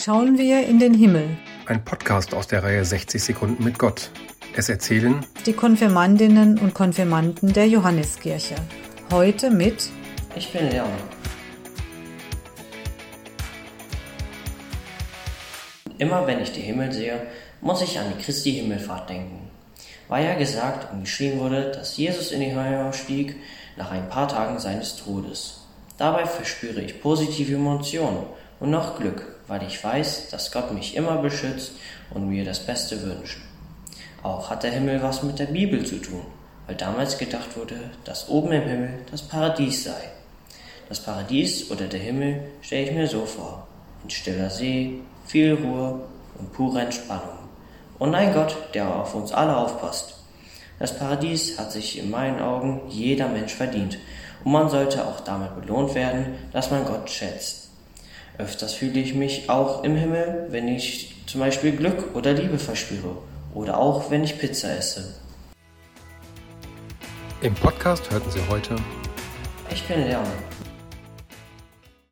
schauen wir in den Himmel. Ein Podcast aus der Reihe 60 Sekunden mit Gott. Es erzählen die Konfirmandinnen und Konfirmanden der Johanneskirche. Heute mit Ich bin Leon. Immer wenn ich den Himmel sehe, muss ich an die Christi Himmelfahrt denken. Weil ja gesagt und geschrieben wurde, dass Jesus in die Höhe stieg nach ein paar Tagen seines Todes. Dabei verspüre ich positive Emotionen und noch Glück, weil ich weiß, dass Gott mich immer beschützt und mir das Beste wünscht. Auch hat der Himmel was mit der Bibel zu tun, weil damals gedacht wurde, dass oben im Himmel das Paradies sei. Das Paradies oder der Himmel stelle ich mir so vor. Ein stiller See, viel Ruhe und pure Entspannung. Und ein Gott, der auf uns alle aufpasst. Das Paradies hat sich in meinen Augen jeder Mensch verdient und man sollte auch damit belohnt werden, dass man Gott schätzt. Öfters fühle ich mich auch im Himmel, wenn ich zum Beispiel Glück oder Liebe verspüre oder auch wenn ich Pizza esse. Im Podcast hörten Sie heute Ich bin Leon.